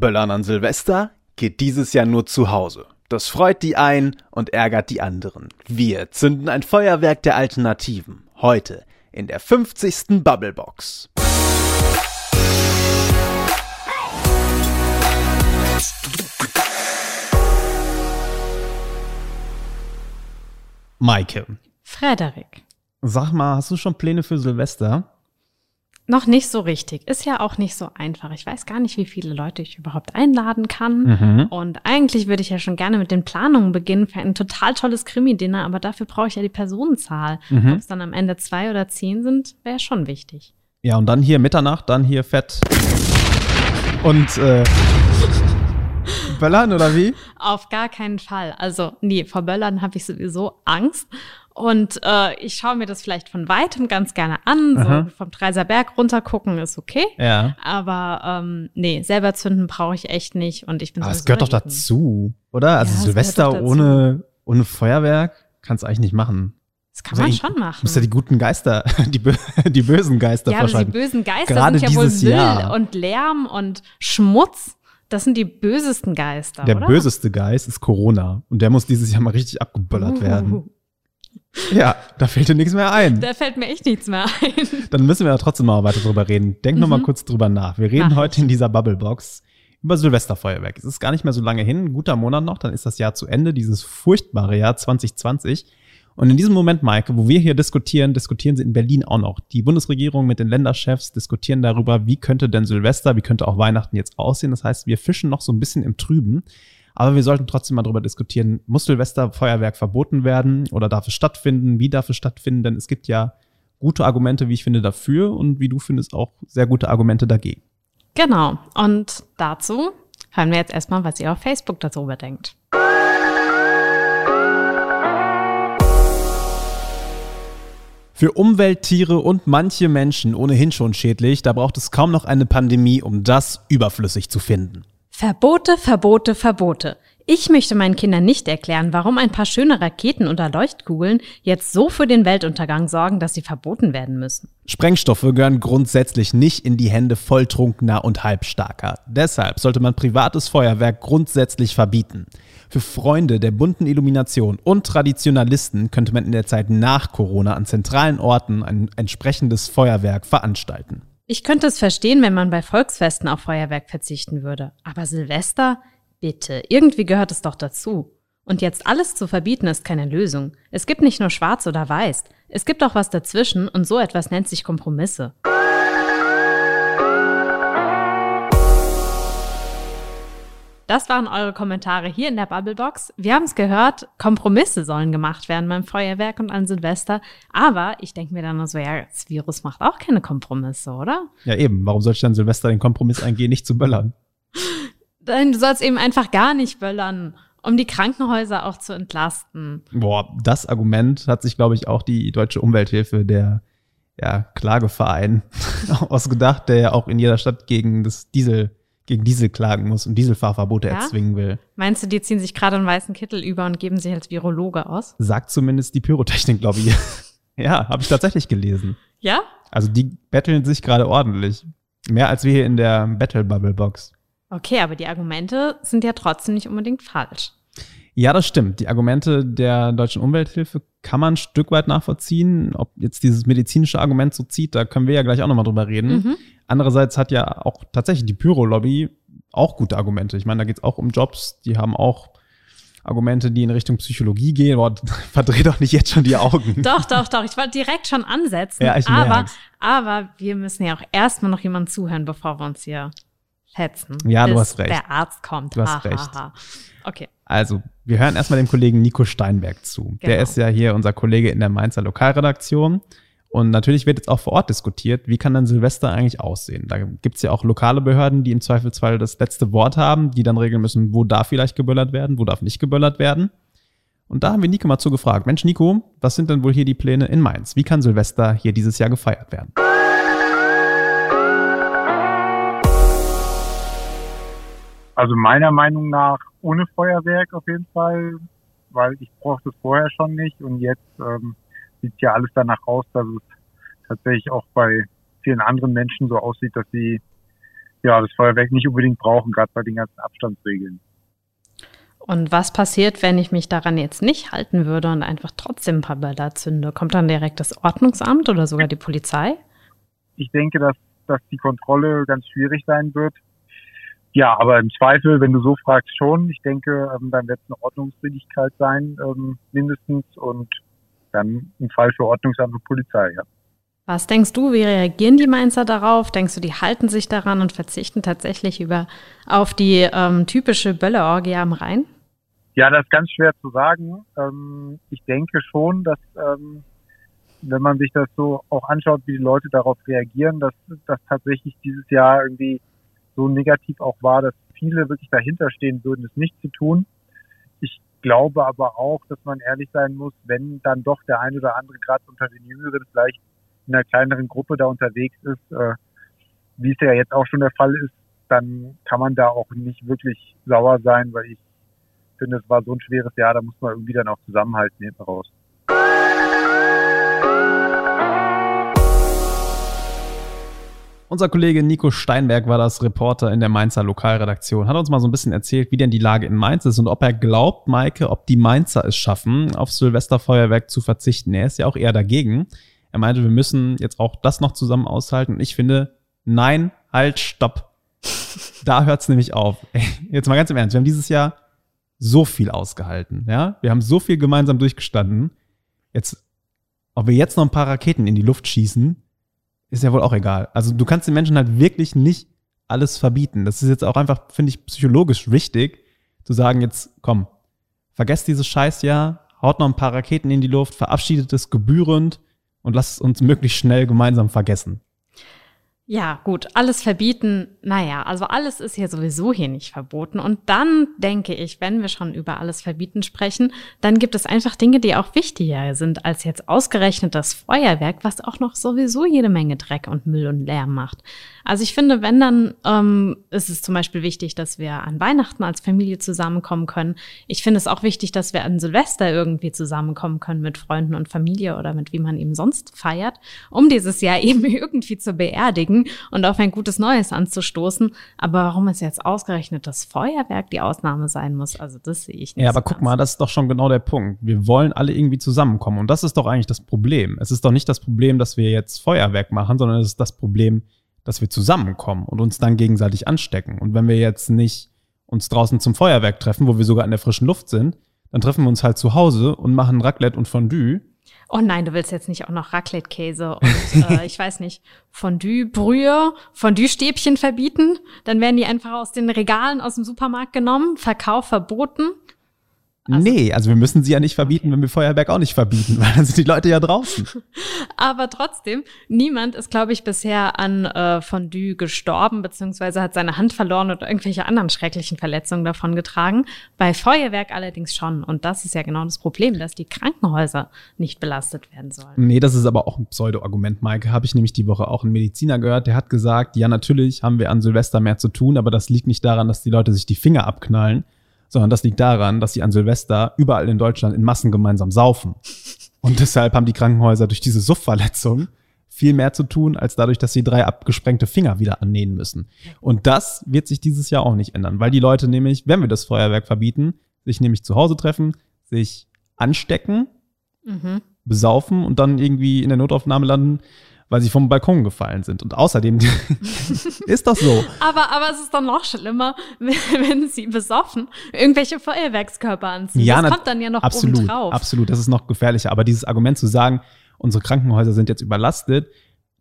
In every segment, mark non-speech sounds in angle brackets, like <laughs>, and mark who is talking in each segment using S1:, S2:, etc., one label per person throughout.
S1: Böllern an Silvester geht dieses Jahr nur zu Hause. Das freut die einen und ärgert die anderen. Wir zünden ein Feuerwerk der Alternativen. Heute in der 50. Bubblebox. Maike,
S2: Frederik.
S1: sag mal, hast du schon Pläne für Silvester?
S2: Noch nicht so richtig. Ist ja auch nicht so einfach. Ich weiß gar nicht, wie viele Leute ich überhaupt einladen kann.
S1: Mhm.
S2: Und eigentlich würde ich ja schon gerne mit den Planungen beginnen für ein total tolles Krimi-Dinner, aber dafür brauche ich ja die Personenzahl.
S1: Mhm.
S2: Ob es dann am Ende zwei oder zehn sind, wäre schon wichtig.
S1: Ja, und dann hier Mitternacht, dann hier fett. Und äh, Böllern oder wie?
S2: Auf gar keinen Fall. Also, nee, vor Böllern habe ich sowieso Angst. Und äh, ich schaue mir das vielleicht von weitem ganz gerne an.
S1: Aha.
S2: So vom Dreiser Berg runter gucken ist okay.
S1: Ja.
S2: Aber ähm, nee, selber zünden brauche ich echt nicht. Und ich bin
S1: Aber es gehört doch dazu, oder? Also
S2: Ja, es
S1: Silvester ohne, ohne Feuerwerk kannst du eigentlich nicht machen.
S2: Das kann
S1: Muss
S2: man
S1: ja
S2: schon
S1: Du
S2: machen.
S1: musst ja die guten Geister, <laughs> die, bö <laughs> die bösen Geister
S2: ja, aber die
S1: verschalten.
S2: bösen Geister
S1: Gerade
S2: sind ja wohl Müll
S1: Jahr.
S2: und Lärm und Schmutz. Das sind die bösesten Geister,
S1: Der
S2: oder?
S1: böseste Geist ist Corona. Und der muss dieses Jahr mal richtig abgeböllert werden. Ja, da fällt dir nichts mehr ein.
S2: da fällt mir echt nichts mehr ein.
S1: Dann müssen wir ja trotzdem mal weiter drüber reden. Denk noch mal
S2: Mhm.
S1: kurz drüber nach. Wir reden
S2: Mach
S1: heute in dieser Bubblebox über Silvesterfeuerwerk. Es ist gar nicht mehr so lange hin, ein guter Monat noch, dann ist das Jahr zu Ende, dieses furchtbare Jahr 2020. Und in diesem Moment, Maike, wo wir hier diskutieren, diskutieren sie in Berlin auch noch. Die Bundesregierung mit den Länderchefs diskutieren darüber, wie könnte denn Silvester, wie könnte auch Weihnachten jetzt aussehen. Das heißt, wir fischen noch so ein bisschen im Trüben. Aber wir sollten trotzdem mal darüber diskutieren, muss Silvesterfeuerwerk verboten werden oder darf es stattfinden? Wie darf es stattfinden? Denn es gibt ja gute Argumente, wie ich finde, dafür und wie du findest, auch sehr gute Argumente dagegen.
S2: Genau. Und dazu hören wir jetzt erstmal, was ihr auf Facebook darüber denkt.
S1: Für Umwelt, Tiere und manche Menschen ohnehin schon schädlich, da braucht es kaum noch eine Pandemie, um das überflüssig zu finden.
S2: Verbote, Verbote, Verbote. Ich möchte meinen Kindern nicht erklären, warum ein paar schöne Raketen oder Leuchtkugeln jetzt so für den Weltuntergang sorgen, dass sie verboten werden müssen.
S1: Sprengstoffe gehören grundsätzlich nicht in die Hände volltrunkener und halbstarker. Deshalb sollte man privates Feuerwerk grundsätzlich verbieten. Für Freunde der bunten Illumination und Traditionalisten könnte man in der Zeit nach Corona an zentralen Orten ein entsprechendes Feuerwerk veranstalten.
S2: Ich könnte es verstehen, wenn man bei Volksfesten auf Feuerwerk verzichten würde. Aber Silvester? Bitte, irgendwie gehört es doch dazu. Und jetzt alles zu verbieten ist keine Lösung. Es gibt nicht nur schwarz oder weiß. Es gibt auch was dazwischen und so etwas nennt sich Kompromisse. Das waren eure Kommentare hier in der Bubblebox. Wir haben es gehört, Kompromisse sollen gemacht werden beim Feuerwerk und an Silvester. Aber ich denke mir dann nur so, ja, das Virus macht auch keine Kompromisse, oder?
S1: Ja eben, warum soll ich dann Silvester den Kompromiss eingehen, nicht zu böllern?
S2: Dann, du sollst eben einfach gar nicht böllern, um die Krankenhäuser auch zu entlasten.
S1: Boah, das Argument hat sich, glaube ich, auch die Deutsche Umwelthilfe, der ja, Klageverein, <laughs> ausgedacht, der ja auch in jeder Stadt gegen das Diesel, gegen Diesel klagen muss und Dieselfahrverbote
S2: Ja?
S1: erzwingen will.
S2: Meinst du, die ziehen sich gerade einen weißen Kittel über und geben sich als Virologe aus?
S1: Sagt zumindest die Pyrotechnik, glaube <laughs> ich. ja, habe ich tatsächlich gelesen.
S2: Ja?
S1: Also die betteln sich gerade ordentlich. Mehr als wir hier in der Battle Bubble Box.
S2: Okay, aber die Argumente sind ja trotzdem nicht unbedingt falsch.
S1: Ja, das stimmt. Die Argumente der Deutschen Umwelthilfe kann man ein Stück weit nachvollziehen. Ob jetzt dieses medizinische Argument so zieht, da können wir ja gleich auch nochmal drüber reden.
S2: Mhm.
S1: Andererseits hat ja auch tatsächlich die Pyro-Lobby auch gute Argumente. Ich meine, da geht es auch um Jobs, die haben auch Argumente, die in Richtung Psychologie gehen. Boah, <laughs> verdreh doch nicht jetzt schon die Augen.
S2: Doch, doch, doch. Ich wollte direkt schon ansetzen.
S1: Ja, ich
S2: aber,
S1: merk's.
S2: aber wir müssen ja auch erstmal noch jemandem zuhören, bevor wir uns hier fetzen.
S1: Ja, du hast recht.
S2: Der Arzt kommt.
S1: Du hast
S2: Ha, ha,
S1: recht.
S2: ha. Okay.
S1: Also, wir hören erstmal dem Kollegen Nico Steinberg zu. Der
S2: Genau.
S1: ist ja hier unser Kollege in der Mainzer Lokalredaktion. Und natürlich wird jetzt auch vor Ort diskutiert, wie kann dann Silvester eigentlich aussehen. Da gibt's ja auch lokale Behörden, die im Zweifelsfall das letzte Wort haben, die dann regeln müssen, wo darf vielleicht geböllert werden, wo darf nicht geböllert werden. Und da haben wir Nico mal zugefragt. Mensch, Nico, was sind denn wohl hier die Pläne in Mainz? Wie kann Silvester hier dieses Jahr gefeiert werden?
S3: Also meiner Meinung nach ohne Feuerwerk auf jeden Fall, weil ich brauchte es vorher schon nicht und jetzt ähm, sieht ja alles danach aus, dass es tatsächlich auch bei vielen anderen Menschen so aussieht, dass sie ja, das Feuerwerk nicht unbedingt brauchen, gerade bei den ganzen Abstandsregeln.
S2: Und was passiert, wenn ich mich daran jetzt nicht halten würde und einfach trotzdem ein paar Böller zünde? Kommt dann direkt das Ordnungsamt oder sogar die Polizei?
S3: Ich denke, dass, dass die Kontrolle ganz schwierig sein wird. Ja, aber im Zweifel, wenn du so fragst, schon. Ich denke, ähm, dann wird es eine Ordnungswidrigkeit sein, ähm, mindestens. Und dann ein Fall für Ordnungsamt und Polizei, ja.
S2: Was denkst du, wie reagieren die Mainzer darauf? Denkst du, die halten sich daran und verzichten tatsächlich über, auf die ähm, typische Bölleorgie am Rhein?
S3: Ja, das ist ganz schwer zu sagen. Ähm, ich denke schon, dass ähm, wenn man sich das so auch anschaut, wie die Leute darauf reagieren, dass das tatsächlich dieses Jahr irgendwie so negativ auch war, dass viele wirklich dahinter stehen würden, es nicht zu tun. Ich glaube aber auch, dass man ehrlich sein muss, wenn dann doch der eine oder andere gerade unter den Jüngeren vielleicht in einer kleineren Gruppe da unterwegs ist, äh, wie es ja jetzt auch schon der Fall ist, dann kann man da auch nicht wirklich sauer sein, weil ich finde, es war so ein schweres Jahr, da muss man irgendwie dann auch zusammenhalten hinten raus.
S1: Unser Kollege Nico Steinberg war das Reporter in der Mainzer Lokalredaktion, hat uns mal so ein bisschen erzählt, wie denn die Lage in Mainz ist und ob er glaubt, Maike, ob die Mainzer es schaffen, auf Silvesterfeuerwerk zu verzichten. Er ist ja auch eher dagegen. Er meinte, wir müssen jetzt auch das noch zusammen aushalten. Und ich finde, nein, halt, stopp. <laughs> Da hört's nämlich auf. Ey, jetzt mal ganz im Ernst, wir haben dieses Jahr so viel ausgehalten, ja? Wir haben so viel gemeinsam durchgestanden. Jetzt, ob wir jetzt noch ein paar Raketen in die Luft schießen, ist ja wohl auch egal. Also du kannst den Menschen halt wirklich nicht alles verbieten. Das ist jetzt auch einfach, finde ich, psychologisch wichtig, zu sagen, jetzt komm, vergesst dieses Scheißjahr, haut noch ein paar Raketen in die Luft, verabschiedet es gebührend und lasst es uns möglichst schnell gemeinsam vergessen.
S2: Ja, gut, alles verbieten, naja, also alles ist ja sowieso hier nicht verboten. Und dann denke ich, wenn wir schon über alles verbieten sprechen, dann gibt es einfach Dinge, die auch wichtiger sind als jetzt ausgerechnet das Feuerwerk, was auch noch sowieso jede Menge Dreck und Müll und Lärm macht. Also ich finde, wenn dann ähm, ist es zum Beispiel wichtig, dass wir an Weihnachten als Familie zusammenkommen können. Ich finde es auch wichtig, dass wir an Silvester irgendwie zusammenkommen können mit Freunden und Familie oder mit wie man eben sonst feiert, um dieses Jahr <laughs> eben irgendwie zu beerdigen und auf ein gutes Neues anzustoßen. Aber warum es jetzt ausgerechnet das Feuerwerk die Ausnahme sein muss, also das sehe ich nicht.
S1: Ja, aber so guck mal, das ist doch schon genau der Punkt. Wir wollen alle irgendwie zusammenkommen und das ist doch eigentlich das Problem. Es ist doch nicht das Problem, dass wir jetzt Feuerwerk machen, sondern es ist das Problem, dass wir zusammenkommen und uns dann gegenseitig anstecken. Und wenn wir jetzt nicht uns draußen zum Feuerwerk treffen, wo wir sogar in der frischen Luft sind, dann treffen wir uns halt zu Hause und machen Raclette und Fondue.
S2: Oh nein, du willst jetzt nicht auch noch Raclette-Käse und äh, ich weiß nicht, Fondue-Brühe, Fondue-Stäbchen verbieten? Dann werden die einfach aus den Regalen aus dem Supermarkt genommen, Verkauf verboten.
S1: Also, nee, also wir müssen sie ja nicht verbieten, okay. wenn wir Feuerwerk auch nicht verbieten, <laughs> weil dann sind die Leute ja draußen. <laughs>
S2: Aber trotzdem, niemand ist, glaube ich, bisher an äh, Fondue gestorben, beziehungsweise hat seine Hand verloren oder irgendwelche anderen schrecklichen Verletzungen davon getragen. Bei Feuerwerk allerdings schon. Und das ist ja genau das Problem, dass die Krankenhäuser nicht belastet werden sollen.
S1: Nee, das ist aber auch ein Pseudo-Argument, Maike. Habe ich nämlich die Woche auch einen Mediziner gehört, der hat gesagt, ja, natürlich haben wir an Silvester mehr zu tun, aber das liegt nicht daran, dass die Leute sich die Finger abknallen, sondern das liegt daran, dass sie an Silvester überall in Deutschland in Massen gemeinsam saufen. Und deshalb haben die Krankenhäuser durch diese Suffverletzung viel mehr zu tun, als dadurch, dass sie drei abgesprengte Finger wieder annähen müssen. Und das wird sich dieses Jahr auch nicht ändern, weil die Leute nämlich, wenn wir das Feuerwerk verbieten, sich nämlich zu Hause treffen, sich anstecken, mhm. besaufen und dann irgendwie in der Notaufnahme landen, weil sie vom Balkon gefallen sind. Und außerdem <laughs> ist das so.
S2: Aber, aber es ist dann noch schlimmer, <laughs> wenn, sie besoffen irgendwelche Feuerwerkskörper anziehen. Ja, das kommt dann ja noch
S1: absolut,
S2: oben drauf.
S1: Absolut, das ist noch gefährlicher. Aber dieses Argument zu sagen, unsere Krankenhäuser sind jetzt überlastet,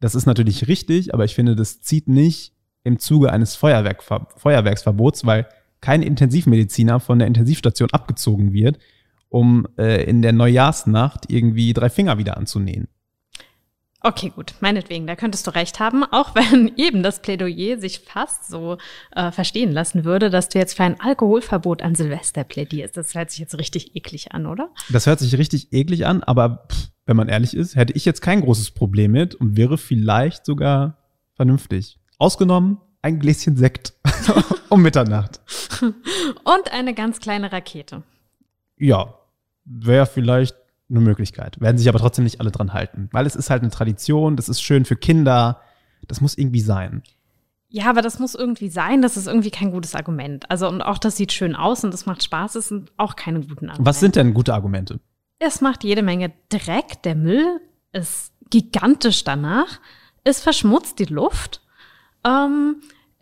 S1: das ist natürlich richtig, aber ich finde, das zieht nicht im Zuge eines Feuerwerk, Feuerwerksverbots, weil kein Intensivmediziner von der Intensivstation abgezogen wird, um äh, in der Neujahrsnacht irgendwie drei Finger wieder anzunähen.
S2: Okay, gut, meinetwegen, da könntest du recht haben, auch <laughs> wenn eben das Plädoyer sich fast so äh, verstehen lassen würde, dass du jetzt für ein Alkoholverbot an Silvester plädierst. Das hört sich jetzt richtig eklig an, oder?
S1: Das hört sich richtig eklig an, aber pff, wenn man ehrlich ist, hätte ich jetzt kein großes Problem mit und wäre vielleicht sogar vernünftig. Ausgenommen ein Gläschen Sekt <laughs> um Mitternacht. <laughs>
S2: Und eine ganz kleine Rakete.
S1: Ja, wäre vielleicht eine Möglichkeit. Werden sich aber trotzdem nicht alle dran halten, weil es ist halt eine Tradition, das ist schön für Kinder, das muss irgendwie sein.
S2: Ja, aber das muss irgendwie sein. Das ist irgendwie kein gutes Argument. Also, und auch das sieht schön aus und das macht Spaß, das sind auch keine guten Argumente.
S1: Was sind denn gute Argumente?
S2: Es macht jede Menge Dreck. Der Müll ist gigantisch danach. Es verschmutzt die Luft. Ähm,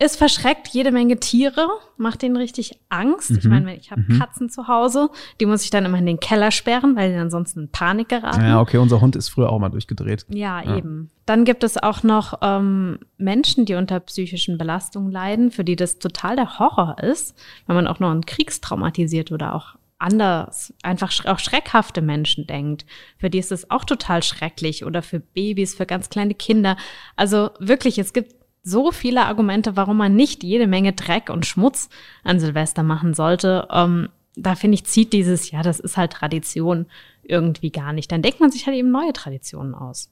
S2: es verschreckt jede Menge Tiere, macht denen richtig Angst. Ich
S1: Mhm.
S2: meine, ich habe
S1: Mhm.
S2: Katzen zu Hause, die muss ich dann immer in den Keller sperren, weil die ansonsten in Panik geraten.
S1: Ja, okay, unser Hund ist früher auch mal durchgedreht.
S2: Ja,
S1: Ja.
S2: eben. Dann gibt es auch noch ähm, Menschen, die unter psychischen Belastungen leiden, für die das total der Horror ist, wenn man auch noch an kriegstraumatisiert oder auch anders, einfach auch schreckhafte Menschen denkt. Für die ist es auch total schrecklich oder für Babys, für ganz kleine Kinder. Also wirklich, es gibt so viele Argumente, warum man nicht jede Menge Dreck und Schmutz an Silvester machen sollte. Ähm, da finde ich, zieht dieses, ja, das ist halt Tradition irgendwie gar nicht. Dann denkt man sich halt eben neue Traditionen aus.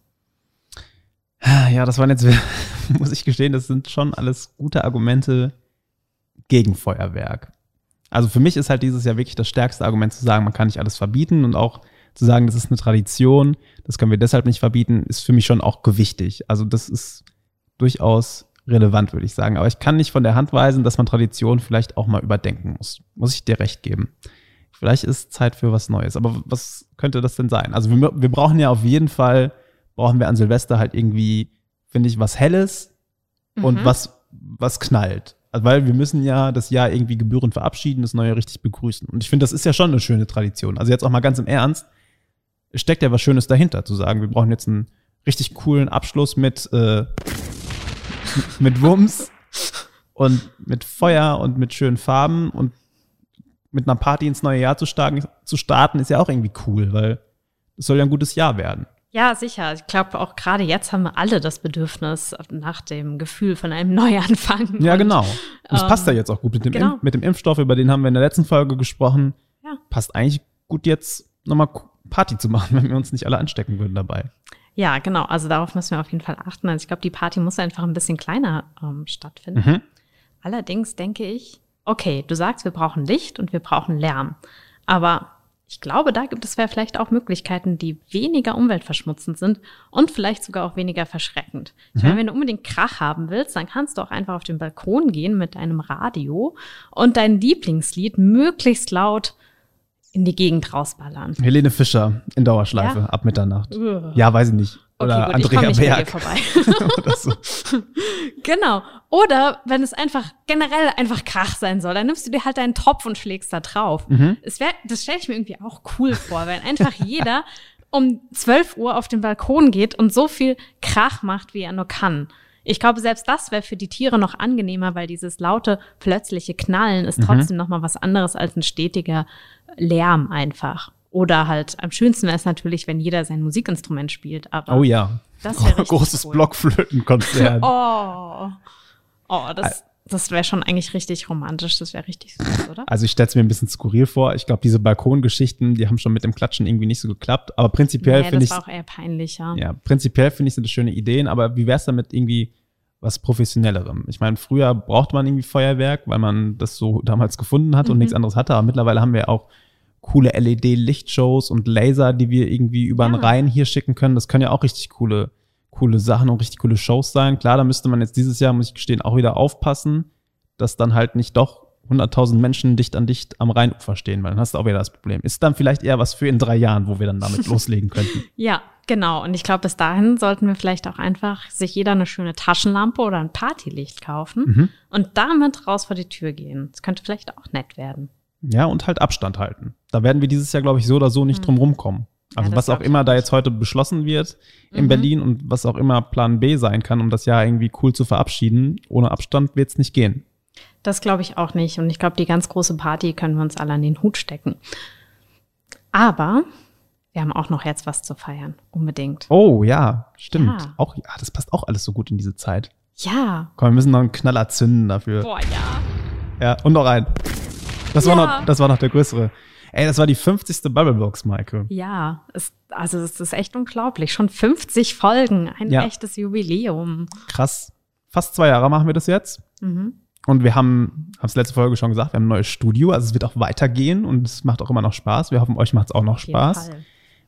S1: Ja, das waren jetzt, <laughs> muss ich gestehen, das sind schon alles gute Argumente gegen Feuerwerk. Also für mich ist halt dieses Jahr wirklich das stärkste Argument zu sagen, man kann nicht alles verbieten und auch zu sagen, das ist eine Tradition, das können wir deshalb nicht verbieten, ist für mich schon auch gewichtig. Also das ist durchaus relevant, würde ich sagen. Aber ich kann nicht von der Hand weisen, dass man Tradition vielleicht auch mal überdenken muss. Muss ich dir recht geben. Vielleicht ist Zeit für was Neues. Aber was könnte das denn sein? Also wir, wir brauchen ja auf jeden Fall, brauchen wir an Silvester halt irgendwie, finde ich, was Helles und
S2: Mhm.
S1: was, was knallt. Also weil wir müssen ja das Jahr irgendwie gebührend verabschieden, das Neue richtig begrüßen. Und ich finde, das ist ja schon eine schöne Tradition. Also jetzt auch mal ganz im Ernst, steckt ja was Schönes dahinter, zu sagen, wir brauchen jetzt einen richtig coolen Abschluss mit, äh, mit Wumms und mit Feuer und mit schönen Farben und mit einer Party ins neue Jahr zu starten, zu starten ist ja auch irgendwie cool, weil es soll ja ein gutes Jahr werden.
S2: Ja, sicher. Ich glaube, auch gerade jetzt haben wir alle das Bedürfnis nach dem Gefühl von einem <laughs> Neuanfang.
S1: Ja,
S2: Und,
S1: genau. Und es
S2: ähm,
S1: passt ja jetzt auch gut mit dem,
S2: genau.
S1: Mit dem Impfstoff, über den haben wir in der letzten Folge gesprochen.
S2: Ja.
S1: Passt eigentlich gut jetzt nochmal Party zu machen, <laughs> wenn wir uns nicht alle anstecken würden dabei.
S2: Ja, genau. Also darauf müssen wir auf jeden Fall achten. Also ich glaube, die Party muss einfach ein bisschen kleiner ähm, stattfinden.
S1: Mhm.
S2: Allerdings denke ich, okay, du sagst, wir brauchen Licht und wir brauchen Lärm. Aber ich glaube, da gibt es vielleicht auch Möglichkeiten, die weniger umweltverschmutzend sind und vielleicht sogar auch weniger verschreckend. Ich
S1: Mhm.
S2: meine, wenn du unbedingt Krach haben willst, dann kannst du auch einfach auf den Balkon gehen mit deinem Radio und dein Lieblingslied möglichst laut in die Gegend rausballern.
S1: Helene Fischer in Dauerschleife ab Mitternacht.
S2: Ugh.
S1: Ja, weiß ich nicht. Oder
S2: okay, gut, ich
S1: Andrea
S2: dir
S1: Berg
S2: vorbei. <laughs>
S1: oder so. <laughs>
S2: Genau. Oder wenn es einfach generell einfach Krach sein soll, dann nimmst du dir halt deinen Topf und schlägst da drauf.
S1: Mhm.
S2: Es wär, das stelle ich mir irgendwie auch cool vor, wenn einfach <laughs> jeder um 12 Uhr auf den Balkon geht und so viel Krach macht, wie er nur kann. Ich glaube, selbst das wäre für die Tiere noch angenehmer, weil dieses laute, plötzliche Knallen ist
S1: Mhm.
S2: trotzdem noch mal was anderes als ein stetiger Lärm einfach. Oder halt, am schönsten wäre es natürlich, wenn jeder sein Musikinstrument spielt. Aber
S1: Oh ja.
S2: Das wär <laughs> richtig
S1: Großes
S2: cool.
S1: Blockflötenkonzert. <laughs>
S2: Oh. Oh, das, das wäre schon eigentlich richtig romantisch. Das wäre richtig süß, oder?
S1: Also ich stelle es mir ein bisschen skurril vor. Ich glaube, diese Balkongeschichten, die haben schon mit dem Klatschen irgendwie nicht so geklappt. Aber prinzipiell
S2: Nee,
S1: finde
S2: das
S1: ich,
S2: war auch eher peinlicher.
S1: ja, prinzipiell finde ich sind das schöne Ideen. Aber wie wäre es damit irgendwie was professionellerem? Ich meine, früher brauchte man irgendwie Feuerwerk, weil man das so damals gefunden hat und
S2: Mhm.
S1: nichts anderes hatte. Aber mittlerweile haben wir auch coole LED-Lichtshows und Laser, die wir irgendwie über den
S2: Ja.
S1: Rhein hier schicken können. Das können ja auch richtig coole, coole Sachen und richtig coole Shows sein. Klar, da müsste man jetzt dieses Jahr, muss ich gestehen, auch wieder aufpassen, dass dann halt nicht doch 100.000 Menschen dicht an dicht am Rheinufer stehen, weil dann hast du auch wieder das Problem. Ist dann vielleicht eher was für in drei Jahren, wo wir dann damit <laughs> loslegen könnten.
S2: Ja, genau. Und ich glaube, bis dahin sollten wir vielleicht auch einfach sich jeder eine schöne Taschenlampe oder ein Partylicht kaufen
S1: Mhm.
S2: und damit raus vor die Tür gehen. Das könnte vielleicht auch nett werden.
S1: Ja, und halt Abstand halten. Da werden wir dieses Jahr, glaube ich, so oder so nicht
S2: Mhm.
S1: drum rumkommen. Also
S2: das
S1: was auch immer da jetzt heute beschlossen wird in
S2: Mhm.
S1: Berlin und was auch immer Plan B sein kann, um das Jahr irgendwie cool zu verabschieden, ohne Abstand wird es nicht gehen.
S2: Das glaube ich auch nicht. Und ich glaube, die ganz große Party können wir uns alle an den Hut stecken. Aber wir haben auch noch jetzt was zu feiern. Unbedingt.
S1: Oh ja, stimmt.
S2: Ja.
S1: Auch ja, das passt auch alles so gut in diese Zeit.
S2: Ja.
S1: Komm, wir müssen noch einen Knaller zünden dafür.
S2: Boah, ja.
S1: Ja, und noch einen. Das war
S2: Ja.
S1: noch, das war noch der größere. Ey, das war die 50. Bubblebox, Maike.
S2: Ja, es, also es ist echt unglaublich. Schon 50 Folgen, ein
S1: Ja.
S2: echtes Jubiläum.
S1: Krass. Fast zwei Jahre machen wir das jetzt.
S2: Mhm.
S1: Und wir haben, haben es letzte Folge schon gesagt, wir haben ein neues Studio, also es wird auch weitergehen und es macht auch immer noch Spaß. Wir hoffen, euch macht es auch noch
S2: Auf
S1: Spaß.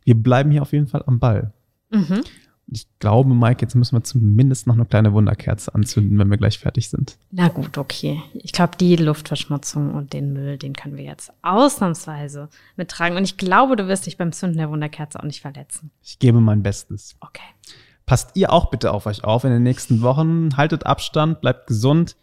S1: Wir bleiben hier auf jeden Fall am Ball.
S2: Mhm.
S1: Ich glaube, Mike, jetzt müssen wir zumindest noch eine kleine Wunderkerze anzünden, wenn wir gleich fertig sind.
S2: Na gut, okay. Ich glaube, die Luftverschmutzung und den Müll, den können wir jetzt ausnahmsweise mittragen. Und ich glaube, du wirst dich beim Zünden der Wunderkerze auch nicht verletzen.
S1: Ich gebe mein Bestes.
S2: Okay.
S1: Passt ihr auch bitte auf euch auf in den nächsten Wochen. Haltet Abstand, bleibt gesund.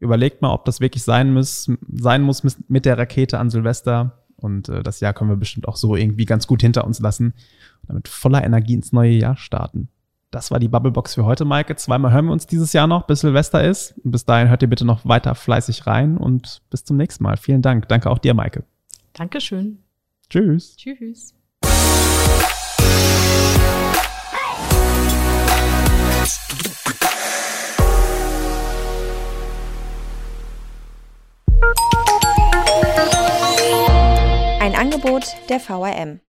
S1: Überlegt mal, ob das wirklich sein muss, sein muss mit der Rakete an Silvester. Und äh, das Jahr können wir bestimmt auch so irgendwie ganz gut hinter uns lassen und damit voller Energie ins neue Jahr starten. Das war die Bubblebox für heute, Maike. Zweimal hören wir uns dieses Jahr noch, bis Silvester ist. Und bis dahin hört ihr bitte noch weiter fleißig rein und bis zum nächsten Mal. Vielen Dank. Danke auch dir, Maike.
S2: Dankeschön.
S1: Tschüss.
S2: Tschüss.
S4: Angebot der VRM.